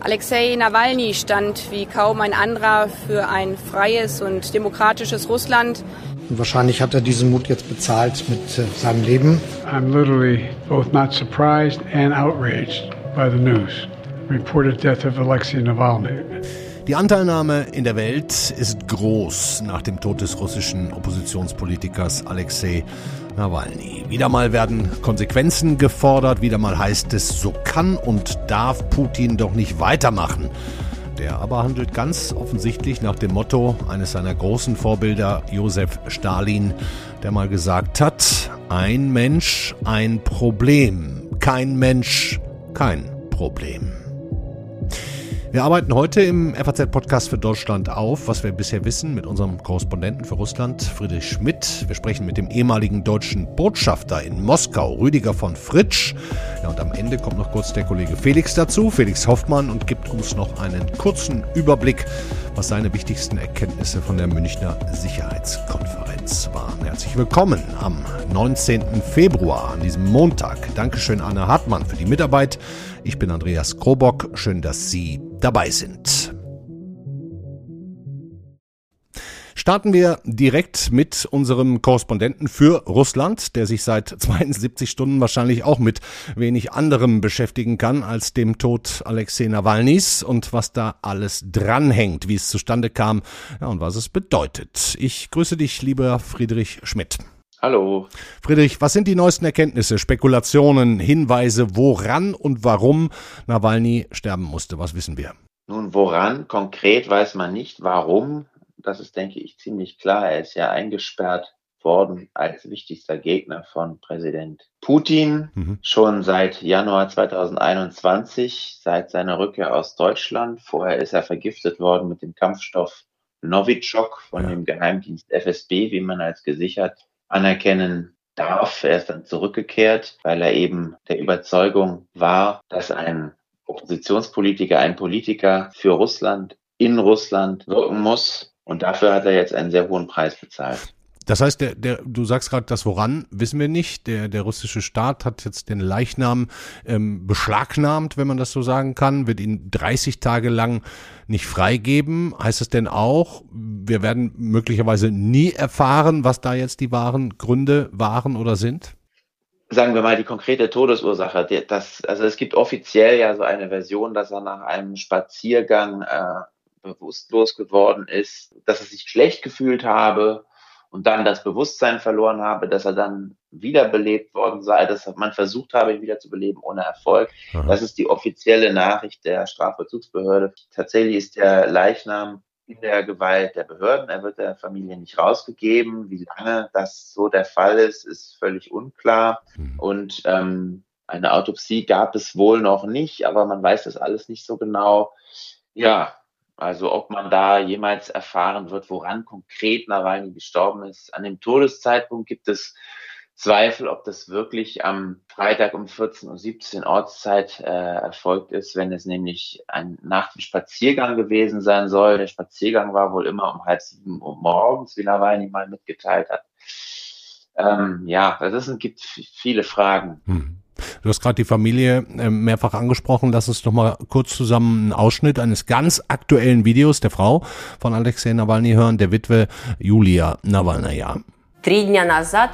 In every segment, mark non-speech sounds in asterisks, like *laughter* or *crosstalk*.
Alexei Nawalny stand wie kaum ein anderer für ein freies und demokratisches Russland. Und wahrscheinlich hat er diesen Mut jetzt bezahlt mit äh, seinem Leben. I'm literally both not surprised and outraged by the news. Reported death of Alexei Navalny. Die Anteilnahme in der Welt ist groß nach dem Tod des russischen Oppositionspolitikers Alexei Nawalny. Wieder mal werden Konsequenzen gefordert, wieder mal heißt es, so kann und darf Putin doch nicht weitermachen. Der aber handelt ganz offensichtlich nach dem Motto eines seiner großen Vorbilder, Josef Stalin, der mal gesagt hat, ein Mensch, ein Problem, kein Mensch, kein Problem. Wir arbeiten heute im FAZ-Podcast für Deutschland auf, was wir bisher wissen, mit unserem Korrespondenten für Russland, Friedrich Schmidt. Wir sprechen mit dem ehemaligen deutschen Botschafter in Moskau, Rüdiger von Fritsch. Ja, und am Ende kommt noch kurz der Kollege Felix dazu, Felix Hoffmann, und gibt uns noch einen kurzen Überblick, was seine wichtigsten Erkenntnisse von der Münchner Sicherheitskonferenz waren. Herzlich willkommen am 19. Februar, an diesem Montag. Dankeschön, Anne Hartmann, für die Mitarbeit. Ich bin Andreas Krobock. Schön, dass Sie dabei sind. Starten wir direkt mit unserem Korrespondenten für Russland, der sich seit *laughs* 72 Stunden wahrscheinlich auch mit wenig anderem beschäftigen kann als dem Tod Alexei Nawalnys und was da alles dranhängt, wie es zustande kam ja, und was es bedeutet. Ich grüße dich, lieber Friedrich Schmidt. Hallo. Friedrich, was sind die neuesten Erkenntnisse, Spekulationen, Hinweise, woran und warum Nawalny sterben musste? Was wissen wir? Nun, woran konkret weiß man nicht. Warum? Das ist, denke ich, ziemlich klar. Er ist ja eingesperrt worden als wichtigster Gegner von Präsident Putin mhm. schon seit Januar 2021, seit seiner Rückkehr aus Deutschland. Vorher ist er vergiftet worden mit dem Kampfstoff Novichok von ja. dem Geheimdienst FSB, wie man als gesichert anerkennen darf. Er ist dann zurückgekehrt, weil er eben der Überzeugung war, dass ein Oppositionspolitiker, ein Politiker für Russland in Russland wirken muss. Und dafür hat er jetzt einen sehr hohen Preis bezahlt. Das heißt, der, der, du sagst gerade, das woran wissen wir nicht. Der, der russische Staat hat jetzt den Leichnam ähm, beschlagnahmt, wenn man das so sagen kann, wird ihn 30 Tage lang nicht freigeben. Heißt es denn auch, wir werden möglicherweise nie erfahren, was da jetzt die wahren Gründe waren oder sind? Sagen wir mal die konkrete Todesursache. Das, also es gibt offiziell ja so eine Version, dass er nach einem Spaziergang äh, bewusstlos geworden ist, dass er sich schlecht gefühlt habe und dann das Bewusstsein verloren habe, dass er dann wiederbelebt worden sei, dass man versucht habe, ihn wieder zu beleben ohne Erfolg. Aha. Das ist die offizielle Nachricht der Strafvollzugsbehörde. Tatsächlich ist der Leichnam in der Gewalt der Behörden. Er wird der Familie nicht rausgegeben. Wie lange das so der Fall ist, ist völlig unklar. Mhm. Und ähm, eine Autopsie gab es wohl noch nicht, aber man weiß das alles nicht so genau. Ja, also ob man da jemals erfahren wird, woran konkret Nawalny gestorben ist. An dem Todeszeitpunkt gibt es Zweifel, ob das wirklich am Freitag um 14.17 Uhr Ortszeit äh, erfolgt ist, wenn es nämlich ein nach dem Spaziergang gewesen sein soll. Der Spaziergang war wohl immer um halb sieben Uhr morgens, wie Nawalny mal mitgeteilt hat. Ähm, ja, das gibt viele Fragen. Hm. Du hast gerade die Familie äh, mehrfach angesprochen. Lass uns noch mal kurz zusammen einen Ausschnitt eines ganz aktuellen Videos der Frau von Alexei Nawalny hören, der Witwe Julia Nawalnaya.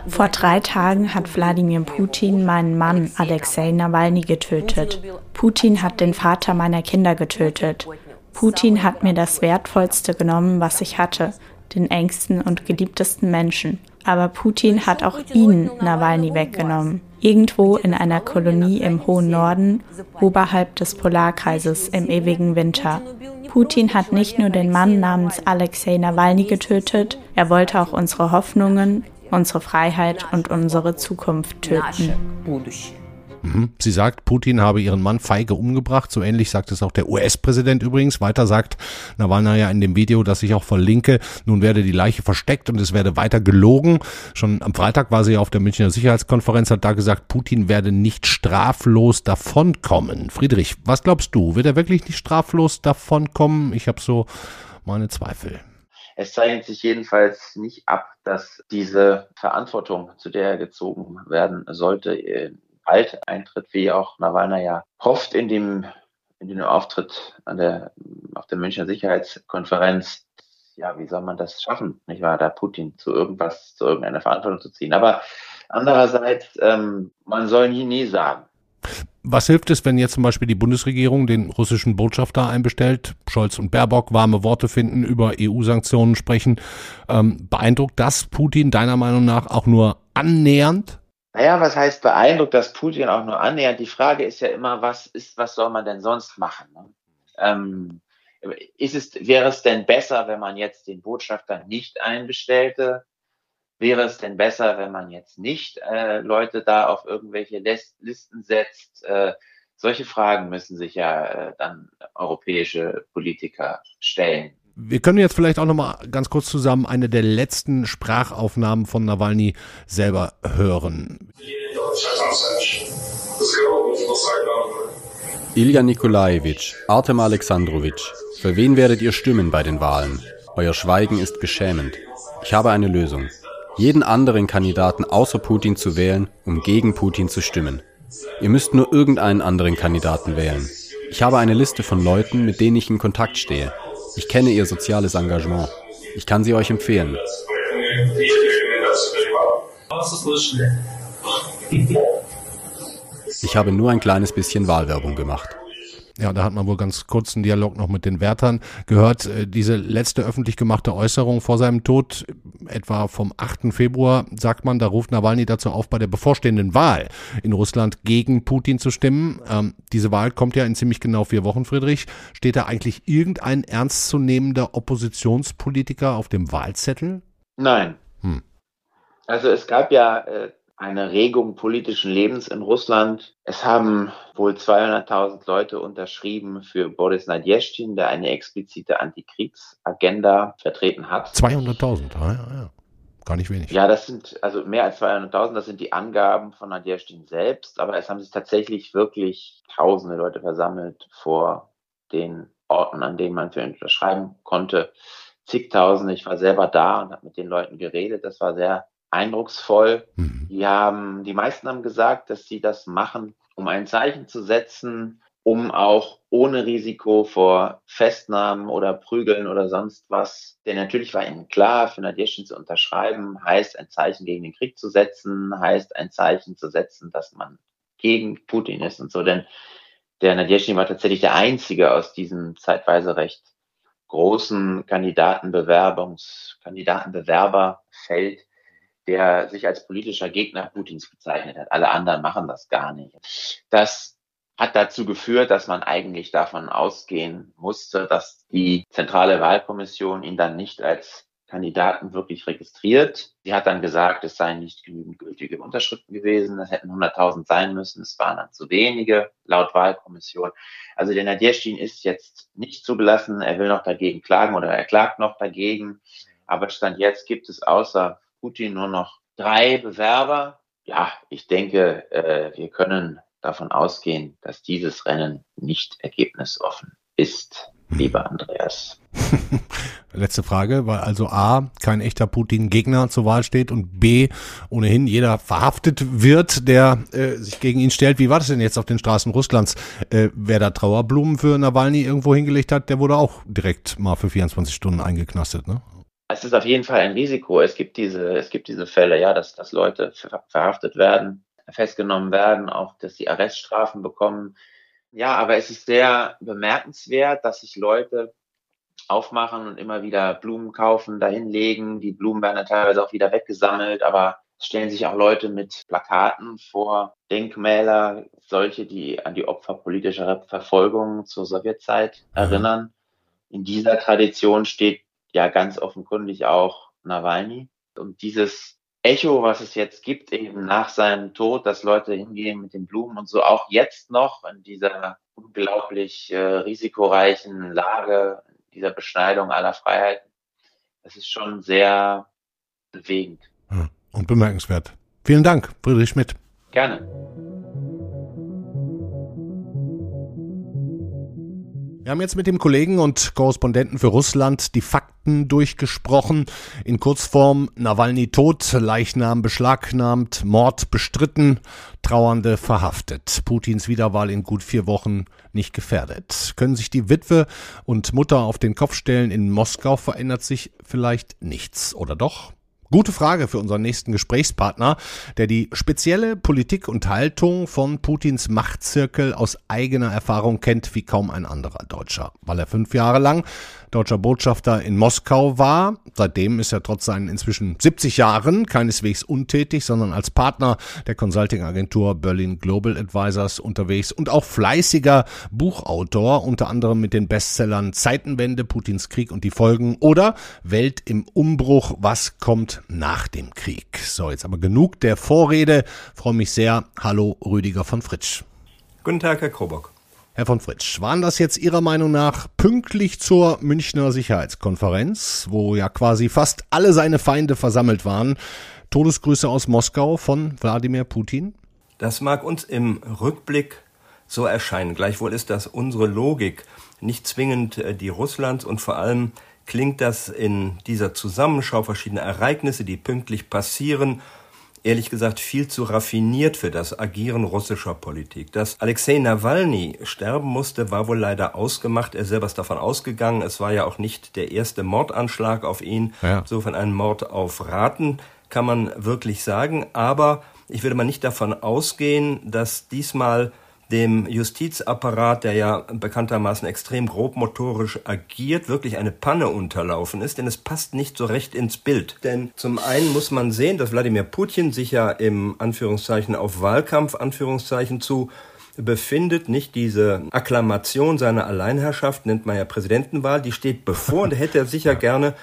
Vor drei Tagen hat Wladimir Putin meinen Mann Alexei Nawalny getötet. Putin hat den Vater meiner Kinder getötet. Putin hat mir das Wertvollste genommen, was ich hatte, den engsten und geliebtesten Menschen. Aber Putin hat auch ihn, Nawalny, weggenommen. Irgendwo in einer Kolonie im hohen Norden, oberhalb des Polarkreises im ewigen Winter. Putin hat nicht nur den Mann namens Alexei Nawalny getötet, er wollte auch unsere Hoffnungen, unsere Freiheit und unsere Zukunft töten. Mhm. Sie sagt, Putin habe ihren Mann feige umgebracht. So ähnlich sagt es auch der US-Präsident übrigens. Weiter sagt Nawalny ja in dem Video, das ich auch verlinke, nun werde die Leiche versteckt und es werde weiter gelogen. Schon am Freitag war sie auf der Münchner Sicherheitskonferenz, hat da gesagt, Putin werde nicht straflos davonkommen. Friedrich, was glaubst du? Wird er wirklich nicht straflos davonkommen? Ich habe so meine Zweifel. Es zeichnet sich jedenfalls nicht ab, dass diese Verantwortung, zu der er gezogen werden sollte, bald eintritt, wie auch Nawalny ja hofft in dem, in dem Auftritt an der, auf der Münchner Sicherheitskonferenz. Ja, wie soll man das schaffen, nicht wahr, da Putin zu irgendwas, zu irgendeiner Verantwortung zu ziehen? Aber andererseits, ähm, man soll nie, nie sagen. Was hilft es, wenn jetzt zum Beispiel die Bundesregierung den russischen Botschafter einbestellt, Scholz und Baerbock warme Worte finden, über EU-Sanktionen sprechen? Ähm, beeindruckt das Putin deiner Meinung nach auch nur annähernd? Naja, was heißt beeindruckt, dass Putin auch nur annähernd? Die Frage ist ja immer, was ist, was soll man denn sonst machen? Ne? Ähm, ist es, wäre es denn besser, wenn man jetzt den Botschafter nicht einbestellte? Wäre es denn besser, wenn man jetzt nicht äh, Leute da auf irgendwelche Listen setzt? Äh, solche Fragen müssen sich ja äh, dann europäische Politiker stellen. Wir können jetzt vielleicht auch noch mal ganz kurz zusammen eine der letzten Sprachaufnahmen von Nawalny selber hören. Ilja Nikolajewitsch, Artem Alexandrowitsch, für wen werdet ihr stimmen bei den Wahlen? Euer Schweigen ist beschämend. Ich habe eine Lösung jeden anderen Kandidaten außer Putin zu wählen, um gegen Putin zu stimmen. Ihr müsst nur irgendeinen anderen Kandidaten wählen. Ich habe eine Liste von Leuten, mit denen ich in Kontakt stehe. Ich kenne ihr soziales Engagement. Ich kann sie euch empfehlen. Ich habe nur ein kleines bisschen Wahlwerbung gemacht. Ja, da hat man wohl ganz kurz einen Dialog noch mit den Wärtern gehört. Äh, diese letzte öffentlich gemachte Äußerung vor seinem Tod, etwa vom 8. Februar, sagt man, da ruft Nawalny dazu auf, bei der bevorstehenden Wahl in Russland gegen Putin zu stimmen. Ähm, diese Wahl kommt ja in ziemlich genau vier Wochen, Friedrich. Steht da eigentlich irgendein ernstzunehmender Oppositionspolitiker auf dem Wahlzettel? Nein. Hm. Also es gab ja äh, eine Regung politischen Lebens in Russland. Es haben wohl 200.000 Leute unterschrieben für Boris Nadjestin, der eine explizite Antikriegsagenda vertreten hat. 200.000, ah, ja, ja. Gar nicht wenig. Ja, das sind also mehr als 200.000, das sind die Angaben von Nadjestin selbst, aber es haben sich tatsächlich wirklich tausende Leute versammelt vor den Orten, an denen man für ihn unterschreiben konnte. Zigtausende. Ich war selber da und habe mit den Leuten geredet. Das war sehr eindrucksvoll. Mhm. Die haben, die meisten haben gesagt, dass sie das machen, um ein Zeichen zu setzen, um auch ohne Risiko vor Festnahmen oder Prügeln oder sonst was. Denn natürlich war ihnen klar, für Nadjeschin zu unterschreiben, heißt ein Zeichen gegen den Krieg zu setzen, heißt ein Zeichen zu setzen, dass man gegen Putin ist und so. Denn der Nadjeschin war tatsächlich der einzige aus diesem zeitweise recht großen Kandidatenbewerbungs, Kandidatenbewerberfeld, der sich als politischer Gegner Putins bezeichnet hat. Alle anderen machen das gar nicht. Das hat dazu geführt, dass man eigentlich davon ausgehen musste, dass die zentrale Wahlkommission ihn dann nicht als Kandidaten wirklich registriert. Sie hat dann gesagt, es seien nicht genügend gültige Unterschriften gewesen, es hätten 100.000 sein müssen, es waren dann zu wenige laut Wahlkommission. Also der Nadjeschin ist jetzt nicht zugelassen, er will noch dagegen klagen oder er klagt noch dagegen. Aber Stand jetzt gibt es außer Putin nur noch drei Bewerber. Ja, ich denke, äh, wir können davon ausgehen, dass dieses Rennen nicht ergebnisoffen ist, lieber Andreas. *laughs* Letzte Frage, weil also A, kein echter Putin-Gegner zur Wahl steht und B, ohnehin jeder verhaftet wird, der äh, sich gegen ihn stellt. Wie war das denn jetzt auf den Straßen Russlands? Äh, wer da Trauerblumen für Nawalny irgendwo hingelegt hat, der wurde auch direkt mal für 24 Stunden eingeknastet, ne? Es ist auf jeden Fall ein Risiko. Es gibt diese, es gibt diese Fälle, ja, dass, dass Leute verhaftet werden, festgenommen werden, auch dass sie Arreststrafen bekommen. Ja, aber es ist sehr bemerkenswert, dass sich Leute aufmachen und immer wieder Blumen kaufen, dahinlegen. Die Blumen werden dann teilweise auch wieder weggesammelt, aber es stellen sich auch Leute mit Plakaten vor Denkmäler, solche, die an die Opfer politischer Verfolgung zur Sowjetzeit erinnern. In dieser Tradition steht ja ganz offenkundig auch Nawalny. Und dieses Echo, was es jetzt gibt, eben nach seinem Tod, dass Leute hingehen mit den Blumen und so, auch jetzt noch in dieser unglaublich äh, risikoreichen Lage, dieser Beschneidung aller Freiheiten, das ist schon sehr bewegend. Hm. Und bemerkenswert. Vielen Dank, Friedrich Schmidt. Gerne. Wir haben jetzt mit dem Kollegen und Korrespondenten für Russland die Fakten durchgesprochen. In Kurzform Nawalny tot, Leichnam beschlagnahmt, Mord bestritten, Trauernde verhaftet. Putins Wiederwahl in gut vier Wochen nicht gefährdet. Können sich die Witwe und Mutter auf den Kopf stellen? In Moskau verändert sich vielleicht nichts, oder doch? Gute Frage für unseren nächsten Gesprächspartner, der die spezielle Politik und Haltung von Putins Machtzirkel aus eigener Erfahrung kennt wie kaum ein anderer Deutscher, weil er fünf Jahre lang deutscher Botschafter in Moskau war. Seitdem ist er trotz seinen inzwischen 70 Jahren keineswegs untätig, sondern als Partner der Consulting-Agentur Berlin Global Advisors unterwegs und auch fleißiger Buchautor, unter anderem mit den Bestsellern Zeitenwende, Putins Krieg und die Folgen oder Welt im Umbruch, was kommt nach dem Krieg. So, jetzt aber genug der Vorrede. freue mich sehr. Hallo Rüdiger von Fritsch. Guten Tag, Herr Krobock. Herr von Fritsch, waren das jetzt Ihrer Meinung nach pünktlich zur Münchner Sicherheitskonferenz, wo ja quasi fast alle seine Feinde versammelt waren, Todesgrüße aus Moskau von Wladimir Putin? Das mag uns im Rückblick so erscheinen. Gleichwohl ist das unsere Logik, nicht zwingend äh, die Russlands und vor allem klingt das in dieser Zusammenschau verschiedener Ereignisse, die pünktlich passieren ehrlich gesagt viel zu raffiniert für das Agieren russischer Politik. Dass Alexei Nawalny sterben musste, war wohl leider ausgemacht. Er selber ist davon ausgegangen. Es war ja auch nicht der erste Mordanschlag auf ihn. Ja. Insofern ein Mord auf Raten kann man wirklich sagen. Aber ich würde mal nicht davon ausgehen, dass diesmal dem Justizapparat, der ja bekanntermaßen extrem grobmotorisch agiert, wirklich eine Panne unterlaufen ist, denn es passt nicht so recht ins Bild. Denn zum einen muss man sehen, dass Wladimir Putin sich ja im Anführungszeichen auf Wahlkampf Anführungszeichen zu befindet, nicht diese Akklamation seiner Alleinherrschaft, nennt man ja Präsidentenwahl, die steht bevor und hätte er sicher gerne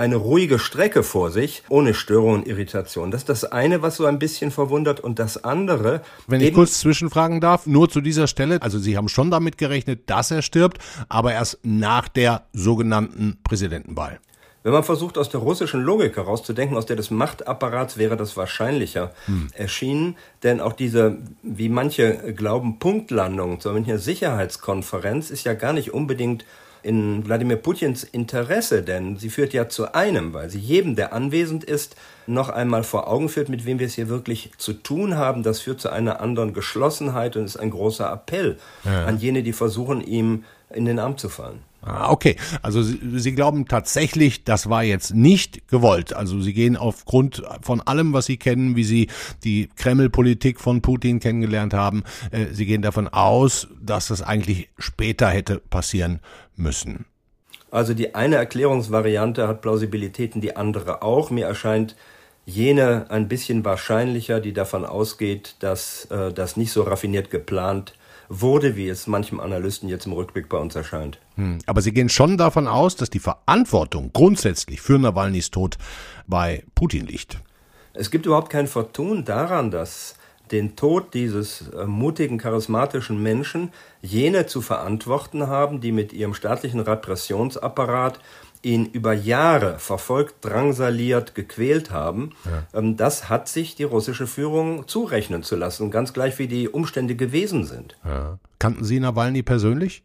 eine ruhige Strecke vor sich, ohne Störung und Irritation. Das ist das eine, was so ein bisschen verwundert. Und das andere. Wenn ich kurz zwischenfragen darf, nur zu dieser Stelle. Also Sie haben schon damit gerechnet, dass er stirbt, aber erst nach der sogenannten Präsidentenwahl. Wenn man versucht, aus der russischen Logik herauszudenken, aus der des Machtapparats wäre das wahrscheinlicher hm. erschienen. Denn auch diese, wie manche glauben, Punktlandung zur Münchner Sicherheitskonferenz ist ja gar nicht unbedingt in Wladimir Putins Interesse, denn sie führt ja zu einem, weil sie jedem, der anwesend ist, noch einmal vor Augen führt, mit wem wir es hier wirklich zu tun haben. Das führt zu einer anderen Geschlossenheit und ist ein großer Appell ja. an jene, die versuchen, ihm in den Arm zu fallen. Ah, okay. Also Sie, Sie glauben tatsächlich, das war jetzt nicht gewollt. Also Sie gehen aufgrund von allem, was Sie kennen, wie Sie die Kreml-Politik von Putin kennengelernt haben, äh, Sie gehen davon aus, dass das eigentlich später hätte passieren müssen. Also die eine Erklärungsvariante hat Plausibilitäten, die andere auch. Mir erscheint jene ein bisschen wahrscheinlicher, die davon ausgeht, dass äh, das nicht so raffiniert geplant wurde, wie es manchem Analysten jetzt im Rückblick bei uns erscheint. Hm. Aber Sie gehen schon davon aus, dass die Verantwortung grundsätzlich für Nawalnys Tod bei Putin liegt. Es gibt überhaupt kein Vertun daran, dass den Tod dieses äh, mutigen, charismatischen Menschen jene zu verantworten haben, die mit ihrem staatlichen Repressionsapparat ihn über Jahre verfolgt, drangsaliert, gequält haben, ja. Ähm, das hat sich die russische Führung zurechnen zu lassen, ganz gleich wie die Umstände gewesen sind. Ja. Kannten Sie Nawalny persönlich?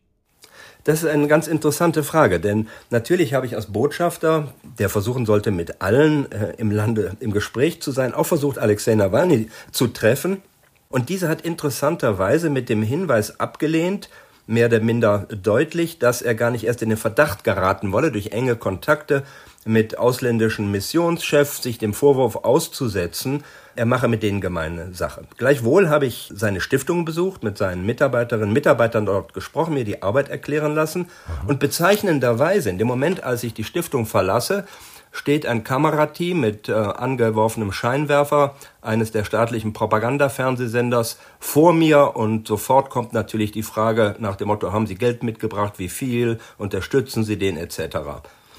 Das ist eine ganz interessante Frage, denn natürlich habe ich als Botschafter, der versuchen sollte, mit allen äh, im Lande im Gespräch zu sein, auch versucht, Alexei Nawalny zu treffen. Und dieser hat interessanterweise mit dem Hinweis abgelehnt, mehr oder minder deutlich, dass er gar nicht erst in den Verdacht geraten wolle, durch enge Kontakte mit ausländischen Missionschefs sich dem Vorwurf auszusetzen, er mache mit denen gemeine Sache. Gleichwohl habe ich seine Stiftung besucht, mit seinen Mitarbeiterinnen und Mitarbeitern dort gesprochen, mir die Arbeit erklären lassen und bezeichnenderweise in dem Moment, als ich die Stiftung verlasse, steht ein Kamerateam mit äh, angeworfenem Scheinwerfer eines der staatlichen Propagandafernsehsenders vor mir und sofort kommt natürlich die Frage nach dem Motto, haben Sie Geld mitgebracht, wie viel, unterstützen Sie den etc.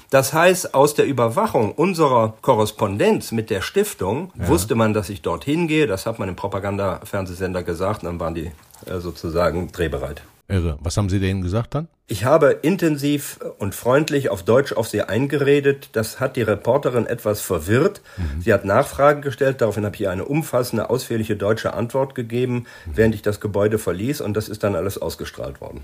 Das heißt, aus der Überwachung unserer Korrespondenz mit der Stiftung ja. wusste man, dass ich dorthin gehe. Das hat man im Propagandafernsehsender gesagt. Und dann waren die äh, sozusagen drehbereit. Irre. Was haben Sie denen gesagt dann? Ich habe intensiv und freundlich auf Deutsch auf sie eingeredet. Das hat die Reporterin etwas verwirrt. Mhm. Sie hat Nachfragen gestellt. Daraufhin habe ich ihr eine umfassende, ausführliche deutsche Antwort gegeben, mhm. während ich das Gebäude verließ. Und das ist dann alles ausgestrahlt worden.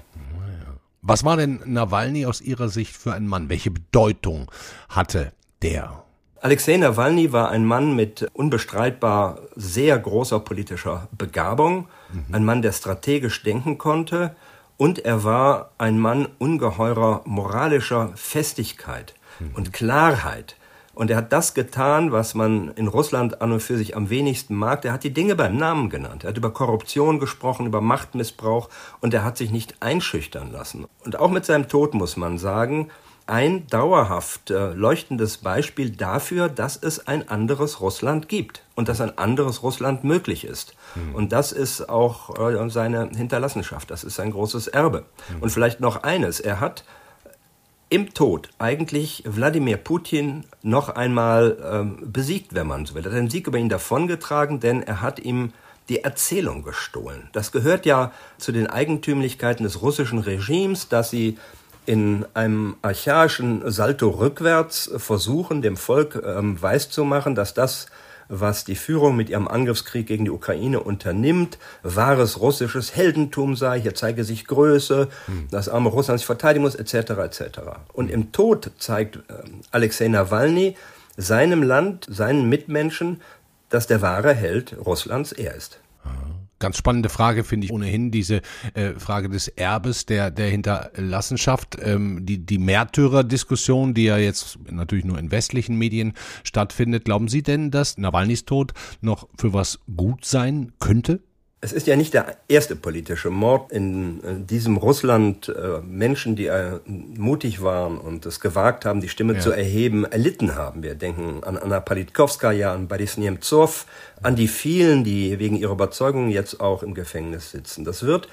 Was war denn Nawalny aus Ihrer Sicht für ein Mann? Welche Bedeutung hatte der? Alexei Nawalny war ein Mann mit unbestreitbar sehr großer politischer Begabung, mhm. ein Mann, der strategisch denken konnte, und er war ein Mann ungeheurer moralischer Festigkeit mhm. und Klarheit. Und er hat das getan, was man in Russland an und für sich am wenigsten mag. Er hat die Dinge beim Namen genannt. Er hat über Korruption gesprochen, über Machtmissbrauch und er hat sich nicht einschüchtern lassen. Und auch mit seinem Tod muss man sagen, ein dauerhaft äh, leuchtendes Beispiel dafür, dass es ein anderes Russland gibt und dass ein anderes Russland möglich ist. Mhm. Und das ist auch äh, seine Hinterlassenschaft, das ist sein großes Erbe. Mhm. Und vielleicht noch eines, er hat im Tod eigentlich Wladimir Putin noch einmal ähm, besiegt, wenn man so will. Er hat den Sieg über ihn davongetragen, denn er hat ihm die Erzählung gestohlen. Das gehört ja zu den Eigentümlichkeiten des russischen Regimes, dass sie in einem archaischen Salto rückwärts versuchen, dem Volk ähm, weiszumachen, dass das, was die Führung mit ihrem Angriffskrieg gegen die Ukraine unternimmt, wahres russisches Heldentum sei, hier zeige sich Größe, hm. das arme Russland sich verteidigen muss, etc. etc. Und im Tod zeigt äh, Alexei Nawalny seinem Land, seinen Mitmenschen, dass der wahre Held Russlands er ist. Ganz spannende Frage finde ich ohnehin diese äh, Frage des Erbes der der Hinterlassenschaft, ähm, die die Märtyrer-Diskussion, die ja jetzt natürlich nur in westlichen Medien stattfindet. Glauben Sie denn, dass Nawalnys Tod noch für was gut sein könnte? Es ist ja nicht der erste politische Mord in, diesem Russland. Äh, Menschen, die äh, mutig waren und es gewagt haben, die Stimme ja. zu erheben, erlitten haben. Wir denken an Anna Politkovskaya, an Boris Nemtsov, an die vielen, die wegen ihrer Überzeugung jetzt auch im Gefängnis sitzen. Das wird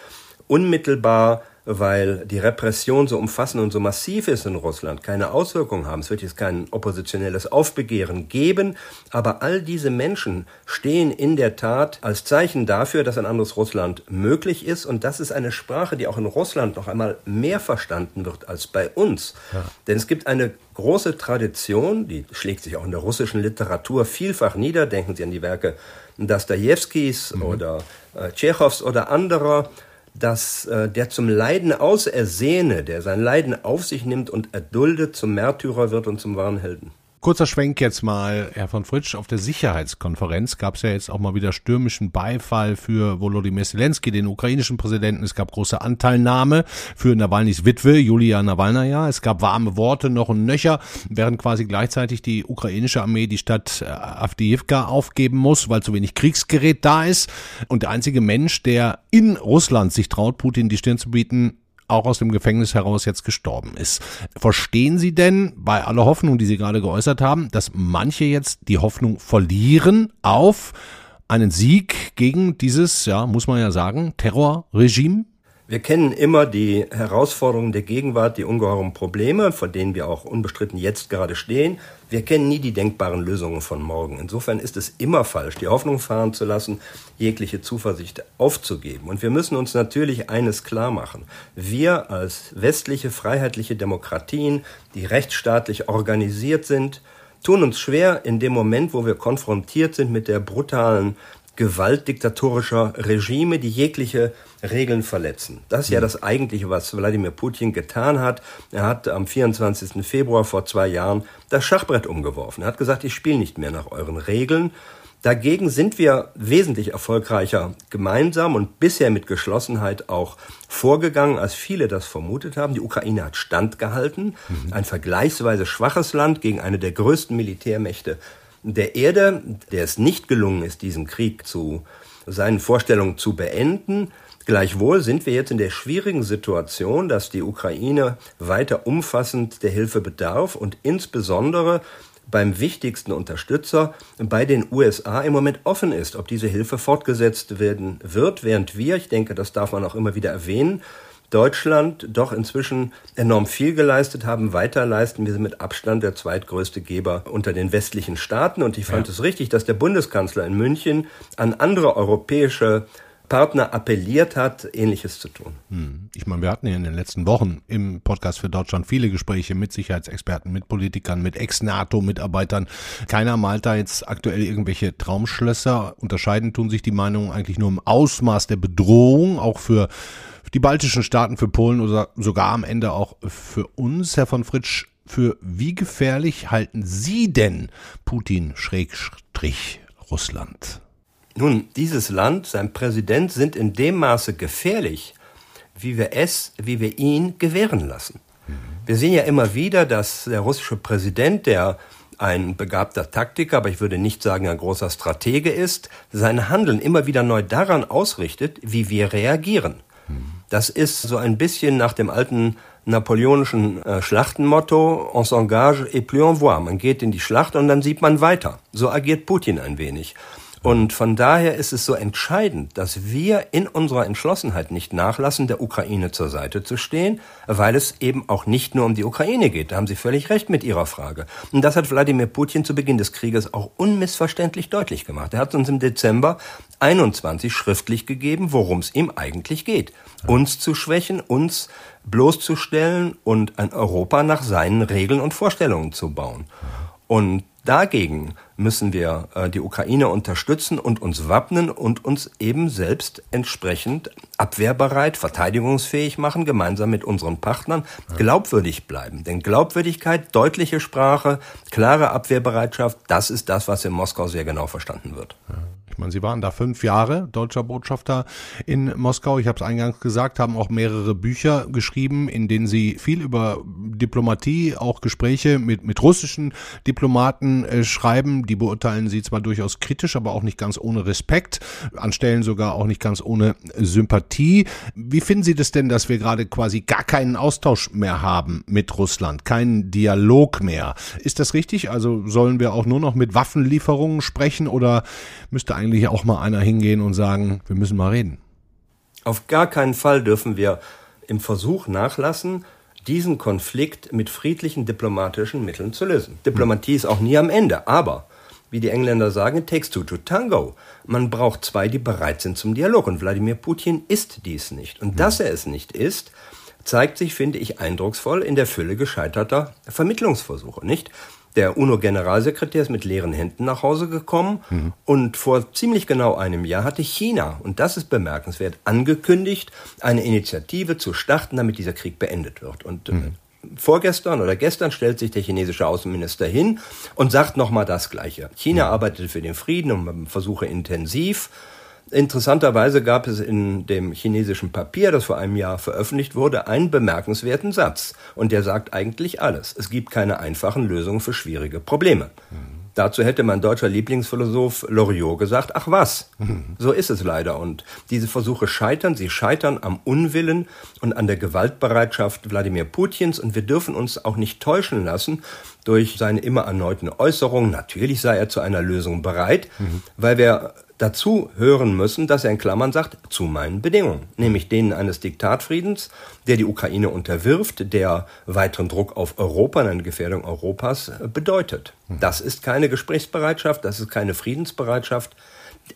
unmittelbar weil die Repression so umfassend und so massiv ist in Russland, keine Auswirkungen haben. Es wird jetzt kein oppositionelles Aufbegehren geben, aber all diese Menschen stehen in der Tat als Zeichen dafür, dass ein anderes Russland möglich ist und das ist eine Sprache, die auch in Russland noch einmal mehr verstanden wird als bei uns. Ja. Denn es gibt eine große Tradition, die schlägt sich auch in der russischen Literatur vielfach nieder. Denken Sie an die Werke Dostojewskis mhm. oder äh, Tschechows oder anderer dass äh, der zum Leiden ausersehene, der sein Leiden auf sich nimmt und erduldet, zum Märtyrer wird und zum wahren Helden. Kurzer Schwenk jetzt mal, Herr von Fritsch, auf der Sicherheitskonferenz gab es ja jetzt auch mal wieder stürmischen Beifall für Volodymyr Zelensky, den ukrainischen Präsidenten. Es gab große Anteilnahme für Nawalnys Witwe, Julia Nawalnaja. Es gab warme Worte noch und nöcher, während quasi gleichzeitig die ukrainische Armee die Stadt äh, Avdiivka aufgeben muss, weil zu wenig Kriegsgerät da ist. Und der einzige Mensch, der in Russland sich traut, Putin die Stirn zu bieten, auch aus dem Gefängnis heraus jetzt gestorben ist. Verstehen Sie denn bei aller Hoffnung, die Sie gerade geäußert haben, dass manche jetzt die Hoffnung verlieren auf einen Sieg gegen dieses, ja, muss man ja sagen, Terrorregime? Wir kennen immer die Herausforderungen der Gegenwart, die ungeheuren Probleme, vor denen wir auch unbestritten jetzt gerade stehen. Wir kennen nie die denkbaren Lösungen von morgen. Insofern ist es immer falsch, die Hoffnung fahren zu lassen, jegliche Zuversicht aufzugeben. Und wir müssen uns natürlich eines klar machen. Wir als westliche freiheitliche Demokratien, die rechtsstaatlich organisiert sind, tun uns schwer in dem Moment, wo wir konfrontiert sind mit der brutalen Gewalt diktatorischer Regime, die jegliche Regeln verletzen. Das ist ja mhm. das Eigentliche, was Wladimir Putin getan hat. Er hat am 24. Februar vor zwei Jahren das Schachbrett umgeworfen. Er hat gesagt, ich spiele nicht mehr nach euren Regeln. Dagegen sind wir wesentlich erfolgreicher gemeinsam und bisher mit Geschlossenheit auch vorgegangen, als viele das vermutet haben. Die Ukraine hat standgehalten, mhm. ein vergleichsweise schwaches Land gegen eine der größten Militärmächte der Erde, der es nicht gelungen ist, diesen Krieg zu seinen Vorstellungen zu beenden. Gleichwohl sind wir jetzt in der schwierigen Situation, dass die Ukraine weiter umfassend der Hilfe bedarf und insbesondere beim wichtigsten Unterstützer bei den USA im Moment offen ist, ob diese Hilfe fortgesetzt werden wird, während wir, ich denke, das darf man auch immer wieder erwähnen, Deutschland doch inzwischen enorm viel geleistet haben, weiter leisten. Wir sind mit Abstand der zweitgrößte Geber unter den westlichen Staaten. Und ich fand ja. es richtig, dass der Bundeskanzler in München an andere europäische Partner appelliert hat, Ähnliches zu tun. Hm. Ich meine, wir hatten ja in den letzten Wochen im Podcast für Deutschland viele Gespräche mit Sicherheitsexperten, mit Politikern, mit Ex-NATO-Mitarbeitern. Keiner malt da jetzt aktuell irgendwelche Traumschlösser. Unterscheiden tun sich die Meinungen eigentlich nur im Ausmaß der Bedrohung, auch für die baltischen Staaten, für Polen oder sogar am Ende auch für uns. Herr von Fritsch, für wie gefährlich halten Sie denn Putin Schrägstrich Russland? Nun, dieses Land, sein Präsident sind in dem Maße gefährlich, wie wir es, wie wir ihn gewähren lassen. Wir sehen ja immer wieder, dass der russische Präsident, der ein begabter Taktiker, aber ich würde nicht sagen ein großer Stratege ist, sein Handeln immer wieder neu daran ausrichtet, wie wir reagieren. Das ist so ein bisschen nach dem alten napoleonischen äh, Schlachtenmotto, on s'engage et plus on voit. Man geht in die Schlacht und dann sieht man weiter. So agiert Putin ein wenig. Und von daher ist es so entscheidend, dass wir in unserer Entschlossenheit nicht nachlassen, der Ukraine zur Seite zu stehen, weil es eben auch nicht nur um die Ukraine geht. Da haben Sie völlig recht mit Ihrer Frage. Und das hat Wladimir Putin zu Beginn des Krieges auch unmissverständlich deutlich gemacht. Er hat uns im Dezember 21 schriftlich gegeben, worum es ihm eigentlich geht. Uns zu schwächen, uns bloßzustellen und ein Europa nach seinen Regeln und Vorstellungen zu bauen. Und dagegen müssen wir äh, die Ukraine unterstützen und uns wappnen und uns eben selbst entsprechend abwehrbereit, verteidigungsfähig machen, gemeinsam mit unseren Partnern, glaubwürdig bleiben. Denn Glaubwürdigkeit, deutliche Sprache, klare Abwehrbereitschaft, das ist das, was in Moskau sehr genau verstanden wird. Ja meine, Sie waren da fünf Jahre deutscher Botschafter in Moskau. Ich habe es eingangs gesagt, haben auch mehrere Bücher geschrieben, in denen Sie viel über Diplomatie, auch Gespräche mit, mit russischen Diplomaten äh, schreiben. Die beurteilen Sie zwar durchaus kritisch, aber auch nicht ganz ohne Respekt, an Stellen sogar auch nicht ganz ohne Sympathie. Wie finden Sie das denn, dass wir gerade quasi gar keinen Austausch mehr haben mit Russland, keinen Dialog mehr? Ist das richtig? Also sollen wir auch nur noch mit Waffenlieferungen sprechen oder müsste eigentlich auch mal einer hingehen und sagen, wir müssen mal reden. Auf gar keinen Fall dürfen wir im Versuch nachlassen, diesen Konflikt mit friedlichen diplomatischen Mitteln zu lösen. Diplomatie ist auch nie am Ende, aber wie die Engländer sagen, takes two to tango. Man braucht zwei, die bereit sind zum Dialog. Und Wladimir Putin ist dies nicht. Und dass er es nicht ist, zeigt sich, finde ich, eindrucksvoll in der Fülle gescheiterter Vermittlungsversuche, nicht? Der UNO-Generalsekretär ist mit leeren Händen nach Hause gekommen mhm. und vor ziemlich genau einem Jahr hatte China, und das ist bemerkenswert, angekündigt, eine Initiative zu starten, damit dieser Krieg beendet wird. Und mhm. Vorgestern oder gestern stellt sich der chinesische Außenminister hin und sagt nochmal das Gleiche. China mhm. arbeitet für den Frieden und versuche intensiv Interessanterweise gab es in dem chinesischen Papier, das vor einem Jahr veröffentlicht wurde, einen bemerkenswerten Satz. Und der sagt eigentlich alles. Es gibt keine einfachen Lösungen für schwierige Probleme. Mhm. Dazu hätte mein deutscher Lieblingsphilosoph Loriot gesagt, ach was, mhm. so ist es leider. Und diese Versuche scheitern, sie scheitern am Unwillen und an der Gewaltbereitschaft Wladimir Putins. Und wir dürfen uns auch nicht täuschen lassen durch seine immer erneuten Äußerungen. Natürlich sei er zu einer Lösung bereit, mhm. weil wir dazu hören müssen, dass er in Klammern sagt, zu meinen Bedingungen, nämlich denen eines Diktatfriedens, der die Ukraine unterwirft, der weiteren Druck auf Europa, eine Gefährdung Europas äh, bedeutet. Das ist keine Gesprächsbereitschaft, das ist keine Friedensbereitschaft.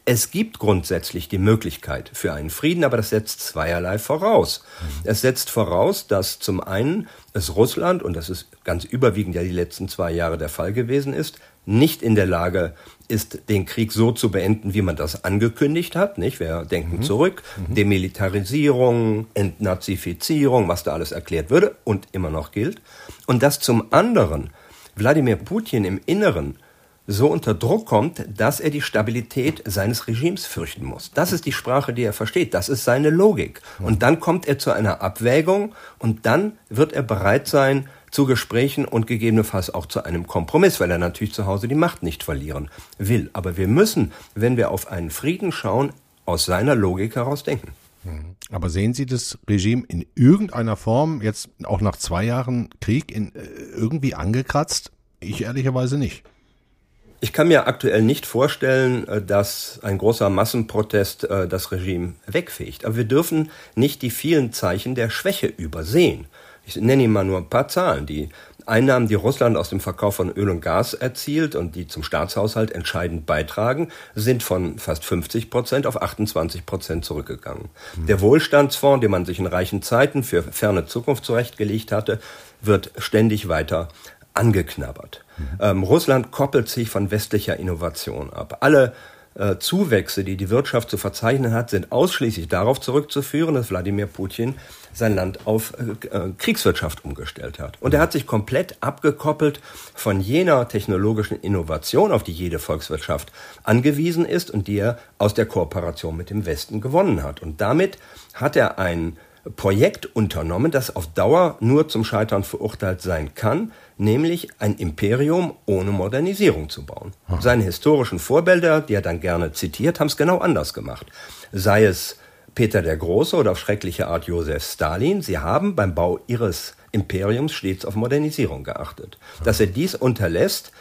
Es gibt grundsätzlich die Möglichkeit für einen Frieden, aber das setzt zweierlei voraus. Es setzt voraus, dass zum einen es Russland, und das ist ganz überwiegend ja die letzten zwei Jahre der Fall gewesen ist, nicht in der Lage ist, den Krieg so zu beenden, wie man das angekündigt hat. Nicht? Wir denken mhm. zurück, mhm. Demilitarisierung, Entnazifizierung, was da alles erklärt würde und immer noch gilt. Und dass zum anderen Wladimir Putin im Inneren so unter Druck kommt, dass er die Stabilität seines Regimes fürchten muss. Das ist die Sprache, die er versteht. Das ist seine Logik. Mhm. Und dann kommt er zu einer Abwägung und dann wird er bereit sein, zu Gesprächen und gegebenenfalls auch zu einem Kompromiss, weil er natürlich zu Hause die Macht nicht verlieren will. Aber wir müssen, wenn wir auf einen Frieden schauen, aus seiner Logik heraus denken. Mhm. Aber sehen Sie das Regime in irgendeiner Form, jetzt auch nach zwei Jahren Krieg, in, äh, irgendwie angekratzt? Ich ehrlicherweise nicht. Ich kann mir aktuell nicht vorstellen, äh, dass ein großer Massenprotest äh, das Regime wegfegt. Aber wir dürfen nicht die vielen Zeichen der Schwäche übersehen. Ich nenne Ihnen mal nur ein paar Zahlen. Die Einnahmen, die Russland aus dem Verkauf von Öl und Gas erzielt und die zum Staatshaushalt entscheidend beitragen, sind von fast 50 Prozent auf 28 Prozent zurückgegangen. Mhm. Der Wohlstandsfonds, den man sich in reichen Zeiten für ferne Zukunft zurechtgelegt hatte, wird ständig weiter angeknabbert. Mhm. Ähm, Russland koppelt sich von westlicher Innovation ab. Alle äh, Zuwächse, die die Wirtschaft zu verzeichnen hat, sind ausschließlich darauf zurückzuführen, dass Wladimir Putin sein Land auf äh, äh, Kriegswirtschaft umgestellt hat. Und er hat sich komplett abgekoppelt von jener technologischen Innovation, auf die jede Volkswirtschaft angewiesen ist und die er aus der Kooperation mit dem Westen gewonnen hat. Und damit hat er ein Projekt unternommen, das auf Dauer nur zum Scheitern verurteilt sein kann, nämlich ein Imperium ohne Modernisierung zu bauen. Hm. Seine historischen Vorbilder, die er dann gerne zitiert, haben es genau anders gemacht. Sei es Peter der Große oder auf schreckliche Art Josef Stalin, sie haben beim Bau ihres Imperiums stets auf Modernisierung geachtet. Dass er dies unterlässt,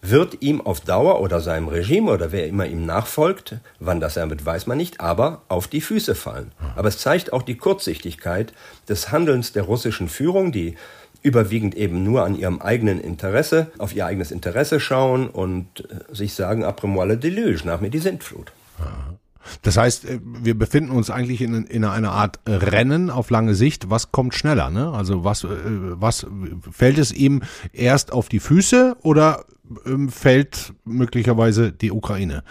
wird ihm auf Dauer oder seinem Regime oder wer immer ihm nachfolgt, wann das er wird, weiß man nicht, aber auf die Füße fallen. Aber es zeigt auch die Kurzsichtigkeit des Handelns der russischen Führung, die überwiegend eben nur an ihrem eigenen Interesse, auf ihr eigenes Interesse schauen und äh, sich sagen, après moi le déluge, nach mir die Sintflut. Das heißt, äh, wir befinden uns eigentlich in, in einer Art Rennen auf lange Sicht. Was kommt schneller? Ne? Also was, äh, was fällt es ihm erst auf die Füße oder ähm, fällt möglicherweise die Ukraine?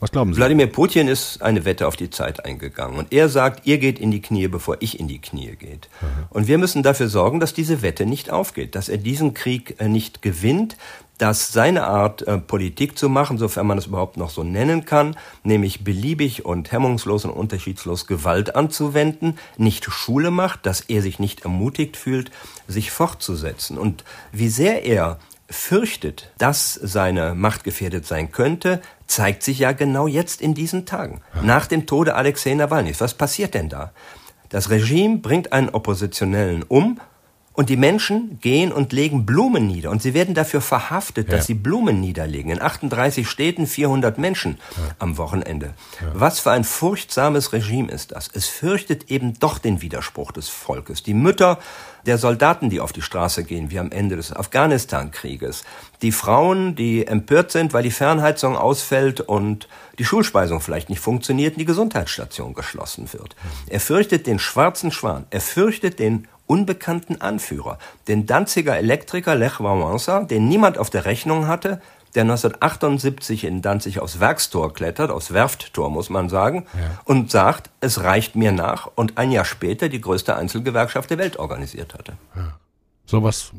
Was glauben Sie? Wladimir Putin ist eine Wette auf die Zeit eingegangen. Und er sagt, ihr geht in die Knie, bevor ich in die Knie geht. Mhm. Und wir müssen dafür sorgen, dass diese Wette nicht aufgeht, dass er diesen Krieg äh, nicht gewinnt, dass seine Art, äh, Politik zu machen, sofern man es überhaupt noch so nennen kann, nämlich beliebig und hemmungslos und unterschiedslos Gewalt anzuwenden, nicht Schule macht, dass er sich nicht ermutigt fühlt, sich fortzusetzen. Und wie sehr er fürchtet, dass seine Macht gefährdet sein könnte, zeigt sich ja genau jetzt in diesen Tagen. Nach dem Tode Alexei Nawalny. Was passiert denn da? Das Regime bringt einen Oppositionellen um und die Menschen gehen und legen Blumen nieder. Und sie werden dafür verhaftet, ja. dass sie Blumen niederlegen. In 38 Städten 400 Menschen ja. am Wochenende. Ja. Was für ein furchtsames Regime ist das? Es fürchtet eben doch den Widerspruch des Volkes. Die Mütter der Soldaten, die auf die Straße gehen, wie am Ende des Afghanistan-Krieges. Die Frauen, die empört sind, weil die Fernheizung ausfällt und die Schulspeisung vielleicht nicht funktioniert und die Gesundheitsstation geschlossen wird. Er fürchtet den schwarzen Schwan. Er fürchtet den unbekannten Anführer, den Danziger Elektriker Lech Wałęsa, den niemand auf der Rechnung hatte, der 1978 in Danzig aufs Werkstor klettert, aufs Werfttor muss man sagen, ja. und sagt, es reicht mir nach und ein Jahr später die größte Einzelgewerkschaft der Welt organisiert hatte. Ja. Sowas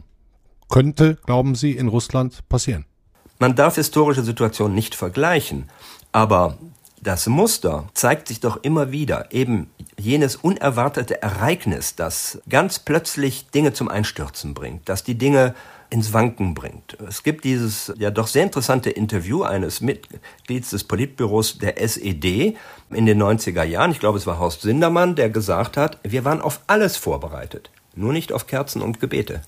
könnte, glauben Sie, in Russland passieren? Man darf historische Situationen nicht vergleichen, aber das Muster zeigt sich doch immer wieder, eben jenes unerwartete Ereignis, das ganz plötzlich Dinge zum Einstürzen bringt, das die Dinge ins Wanken bringt. Es gibt dieses ja doch sehr interessante Interview eines Mitglieds des Politbüros der SED in den 90er Jahren, ich glaube es war Horst Sindermann, der gesagt hat, wir waren auf alles vorbereitet, nur nicht auf Kerzen und Gebete.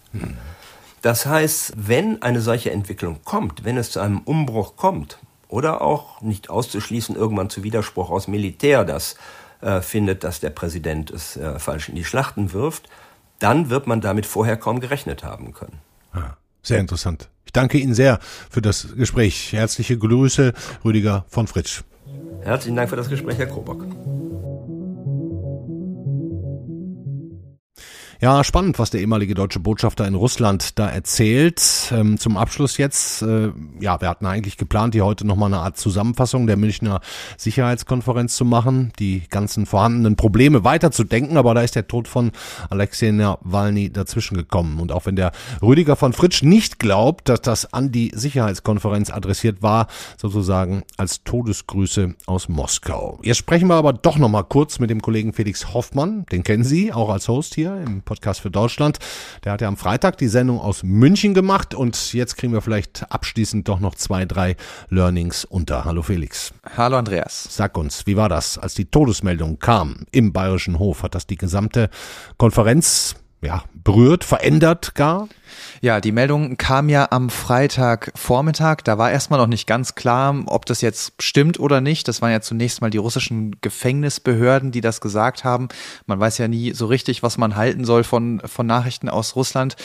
Das heißt, wenn eine solche Entwicklung kommt, wenn es zu einem Umbruch kommt, oder auch nicht auszuschließen irgendwann zu Widerspruch aus Militär, das äh, findet, dass der Präsident es äh, falsch in die Schlachten wirft, dann wird man damit vorher kaum gerechnet haben können. Ah, sehr interessant. Ich danke Ihnen sehr für das Gespräch. Herzliche Grüße, Rüdiger von Fritsch. Herzlichen Dank für das Gespräch, Herr Krobock. Ja, spannend, was der ehemalige deutsche Botschafter in Russland da erzählt. Ähm, zum Abschluss jetzt, äh, ja, wir hatten eigentlich geplant, hier heute nochmal eine Art Zusammenfassung der Münchner Sicherheitskonferenz zu machen, die ganzen vorhandenen Probleme weiterzudenken, aber da ist der Tod von Alexei Nawalny dazwischen gekommen. Und auch wenn der Rüdiger von Fritsch nicht glaubt, dass das an die Sicherheitskonferenz adressiert war, sozusagen als Todesgrüße aus Moskau. Jetzt sprechen wir aber doch nochmal kurz mit dem Kollegen Felix Hoffmann, den kennen Sie, auch als Host hier im Podcast für Deutschland. Der hat ja am Freitag die Sendung aus München gemacht und jetzt kriegen wir vielleicht abschließend doch noch zwei, drei Learnings unter. Hallo Felix. Hallo Andreas. Sag uns, wie war das, als die Todesmeldung kam im Bayerischen Hof? Hat das die gesamte Konferenz ja, berührt, verändert gar? Ja, die Meldung kam ja am Freitagvormittag. Da war erstmal noch nicht ganz klar, ob das jetzt stimmt oder nicht. Das waren ja zunächst mal die russischen Gefängnisbehörden, die das gesagt haben. Man weiß ja nie so richtig, was man halten soll von, von Nachrichten aus Russland.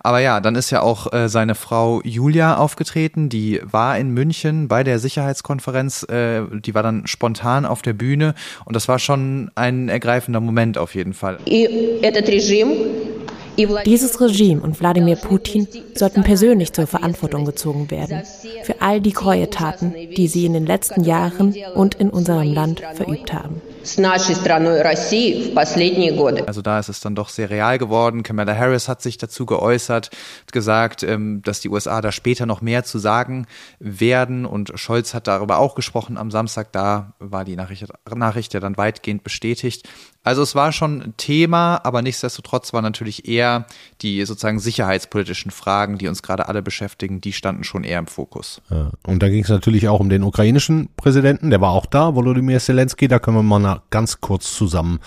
Aber ja, dann ist ja auch äh, seine Frau Julia aufgetreten. Die war in München bei der Sicherheitskonferenz. Äh, die war dann spontan auf der Bühne. Und das war schon ein ergreifender Moment auf jeden Fall. И этот режим dieses Regime und Wladimir Putin sollten persönlich zur Verantwortung gezogen werden für all die Gräueltaten, die sie in den letzten Jahren und in unserem Land verübt haben. Also da ist es dann doch sehr real geworden. Kamala Harris hat sich dazu geäußert, gesagt, ähm, dass die USA da später noch mehr zu sagen werden und Scholz hat darüber auch gesprochen am Samstag. Da war die Nachricht, Nachricht ja dann weitgehend bestätigt. Also es war schon Thema, aber nichtsdestotrotz waren natürlich eher die sozusagen sicherheitspolitischen Fragen, die uns gerade alle beschäftigen, die standen schon eher im Fokus. Ja, und da ging es natürlich auch um den ukrainischen Präsidenten, der war auch da, Volodymyr Zelensky, da können wir mal ganz kurz zusammen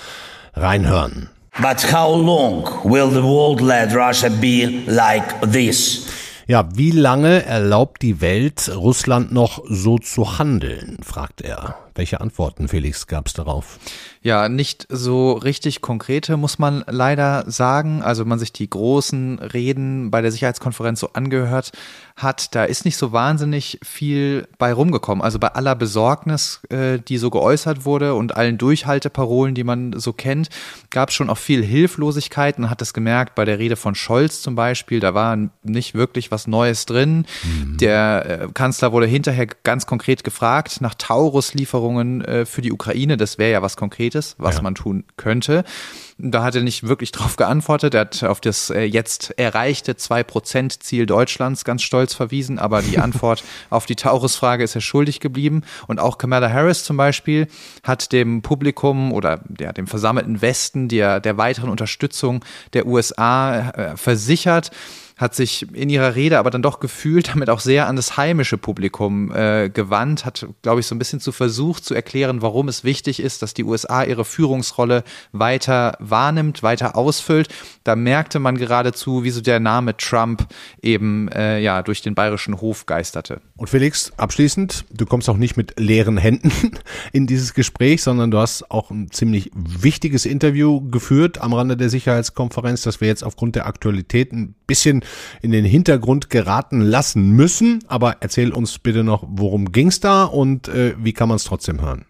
reinhören. But how long will the world let Russia be like this? Ja, wie lange erlaubt die Welt Russland noch so zu handeln, fragt er. Welche Antworten, Felix, gab es darauf? Ja, nicht so richtig konkrete, muss man leider sagen. Also wenn man sich die großen Reden bei der Sicherheitskonferenz so angehört hat, da ist nicht so wahnsinnig viel bei rumgekommen. Also bei aller Besorgnis, äh, die so geäußert wurde und allen Durchhalteparolen, die man so kennt, gab es schon auch viel Hilflosigkeit. Man hat das gemerkt bei der Rede von Scholz zum Beispiel. Da war nicht wirklich was Neues drin. Mhm. Der äh, Kanzler wurde hinterher ganz konkret gefragt nach Taurus-Lieferungen äh, für die Ukraine. Das wäre ja was Konkretes, was ja. man tun könnte. Da hat er nicht wirklich *laughs* drauf geantwortet. Er hat auf das äh, jetzt erreichte 2%-Ziel Deutschlands ganz stolz verwiesen, aber die *laughs* Antwort auf die Taurus-Frage ist er schuldig geblieben. Und auch Kamala Harris zum Beispiel hat dem Publikum oder ja, dem versammelten Westen der, der weiteren Unterstützung der USA äh, versichert, hat sich in ihrer Rede aber dann doch gefühlt *laughs* damit auch sehr an das heimische Publikum äh, gewandt, hat, glaube ich, so ein bisschen zu versucht zu erklären, warum es wichtig ist, dass die USA ihre Führungsrolle weiter wahrnimmt, weiter ausfüllt. Da merkte man geradezu, wie so der Name Trump eben äh, ja durch den bayerischen Hof geisterte. Und Felix, abschließend, du kommst auch nicht mit leeren Händen *laughs* in dieses Gespräch, sondern du hast auch ein ziemlich wichtiges Interview geführt am Rande der Sicherheitskonferenz, das wir jetzt aufgrund der Aktualität ein bisschen in den Hintergrund geraten lassen müssen. Aber erzähl uns bitte noch, worum ging's da und äh, wie kann man es trotzdem hören?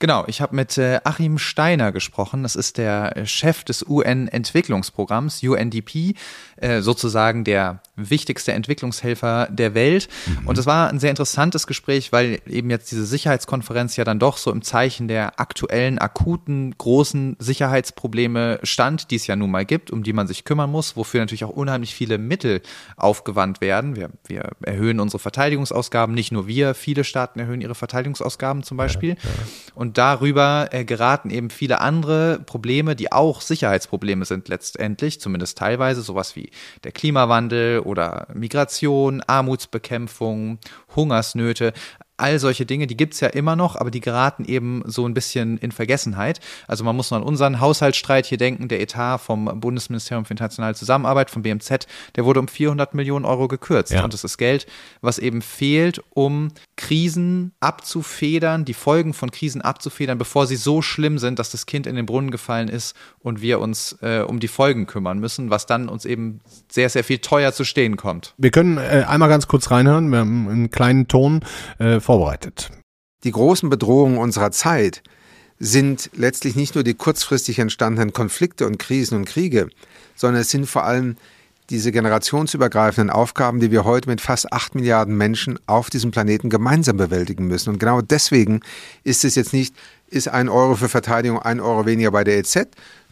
Genau, ich habe mit äh, Achim Steiner gesprochen. Das ist der äh, Chef des UN-Entwicklungsprogramms, UNDP, äh, sozusagen der wichtigste Entwicklungshelfer der Welt. Mhm. Und es war ein sehr interessantes Gespräch, weil eben jetzt diese Sicherheitskonferenz ja dann doch so im Zeichen der aktuellen, akuten, großen Sicherheitsprobleme stand, die es ja nun mal gibt, um die man sich kümmern muss, wofür natürlich auch unheimlich viele Mittel aufgewandt werden. Wir, wir erhöhen unsere Verteidigungsausgaben, nicht nur wir, viele Staaten erhöhen ihre Verteidigungsausgaben zum Beispiel. Ja, ja. Und darüber äh, geraten eben viele andere Probleme, die auch Sicherheitsprobleme sind letztendlich, zumindest teilweise, sowas wie der Klimawandel oder Migration, Armutsbekämpfung, Hungersnöte all solche Dinge, die gibt's ja immer noch, aber die geraten eben so ein bisschen in Vergessenheit. Also man muss noch an unseren Haushaltsstreit hier denken. Der Etat vom Bundesministerium für internationale Zusammenarbeit, vom BMZ, der wurde um 400 Millionen Euro gekürzt. Ja. Und das ist Geld, was eben fehlt, um Krisen abzufedern, die Folgen von Krisen abzufedern, bevor sie so schlimm sind, dass das Kind in den Brunnen gefallen ist und wir uns äh, um die Folgen kümmern müssen, was dann uns eben sehr, sehr viel teuer zu stehen kommt. Wir können äh, einmal ganz kurz reinhören, wir haben einen kleinen Ton äh, vorbereitet. Die großen Bedrohungen unserer Zeit sind letztlich nicht nur die kurzfristig entstandenen Konflikte und Krisen und Kriege, sondern es sind vor allem diese generationsübergreifenden Aufgaben, die wir heute mit fast acht Milliarden Menschen auf diesem Planeten gemeinsam bewältigen müssen. Und genau deswegen ist es jetzt nicht, ist ein Euro für Verteidigung ein Euro weniger bei der EZ.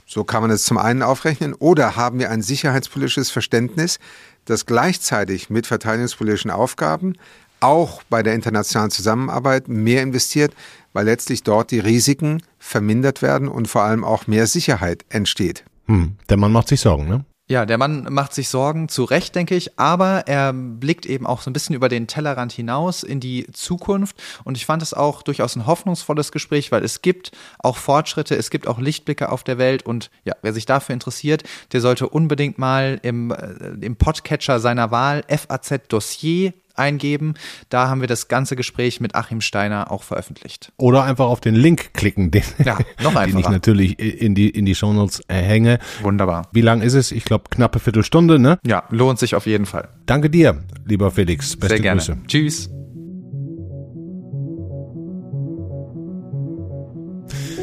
So kann man es zum einen aufrechnen. Oder haben wir ein sicherheitspolitisches Verständnis, das gleichzeitig mit verteidigungspolitischen Aufgaben auch bei der internationalen Zusammenarbeit mehr investiert, weil letztlich dort die Risiken vermindert werden und vor allem auch mehr Sicherheit entsteht. Hm, der Mann macht sich Sorgen, ne? Ja, der Mann macht sich Sorgen, zu Recht, denke ich, aber er blickt eben auch so ein bisschen über den Tellerrand hinaus in die Zukunft. Und ich fand es auch durchaus ein hoffnungsvolles Gespräch, weil es gibt auch Fortschritte, es gibt auch Lichtblicke auf der Welt. Und ja, wer sich dafür interessiert, der sollte unbedingt mal im, äh, im Podcatcher seiner Wahl FAZ Dossier eingeben. Da haben wir das ganze Gespräch mit Achim Steiner auch veröffentlicht. Oder einfach auf den Link klicken, den, ja, noch *laughs* den ich natürlich in die, in die Shownotes äh, hänge. Wunderbar. Wie lang ist es? Ich glaube, knappe Viertelstunde, ne? Ja, lohnt sich auf jeden Fall. Danke dir, lieber Felix. Beste Sehr gerne. Grüße. Tschüss.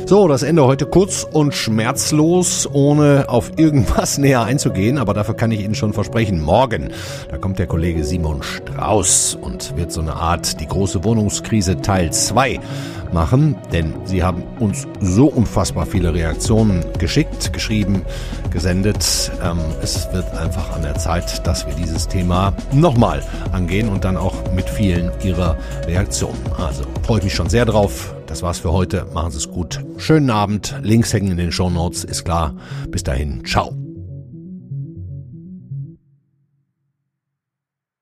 So, das Ende heute kurz und schmerzlos, ohne auf irgendwas *laughs* näher einzugehen, aber dafür kann ich Ihnen schon versprechen, morgen, da kommt der Kollege Simon Strauß und wird so eine Art die große Wohnungskrise Teil 2 machen, denn Sie haben uns so unfassbar viele Reaktionen geschickt, geschrieben, gesendet. Ähm, es wird einfach an der Zeit, dass wir dieses Thema nochmal angehen und dann auch mit vielen Ihrer Reaktionen. Also freue ich mich schon sehr drauf. Das war's für heute. Machen Sie es gut. Schönen Abend. Links hängen in den Show Notes, ist klar. Bis dahin. Ciao.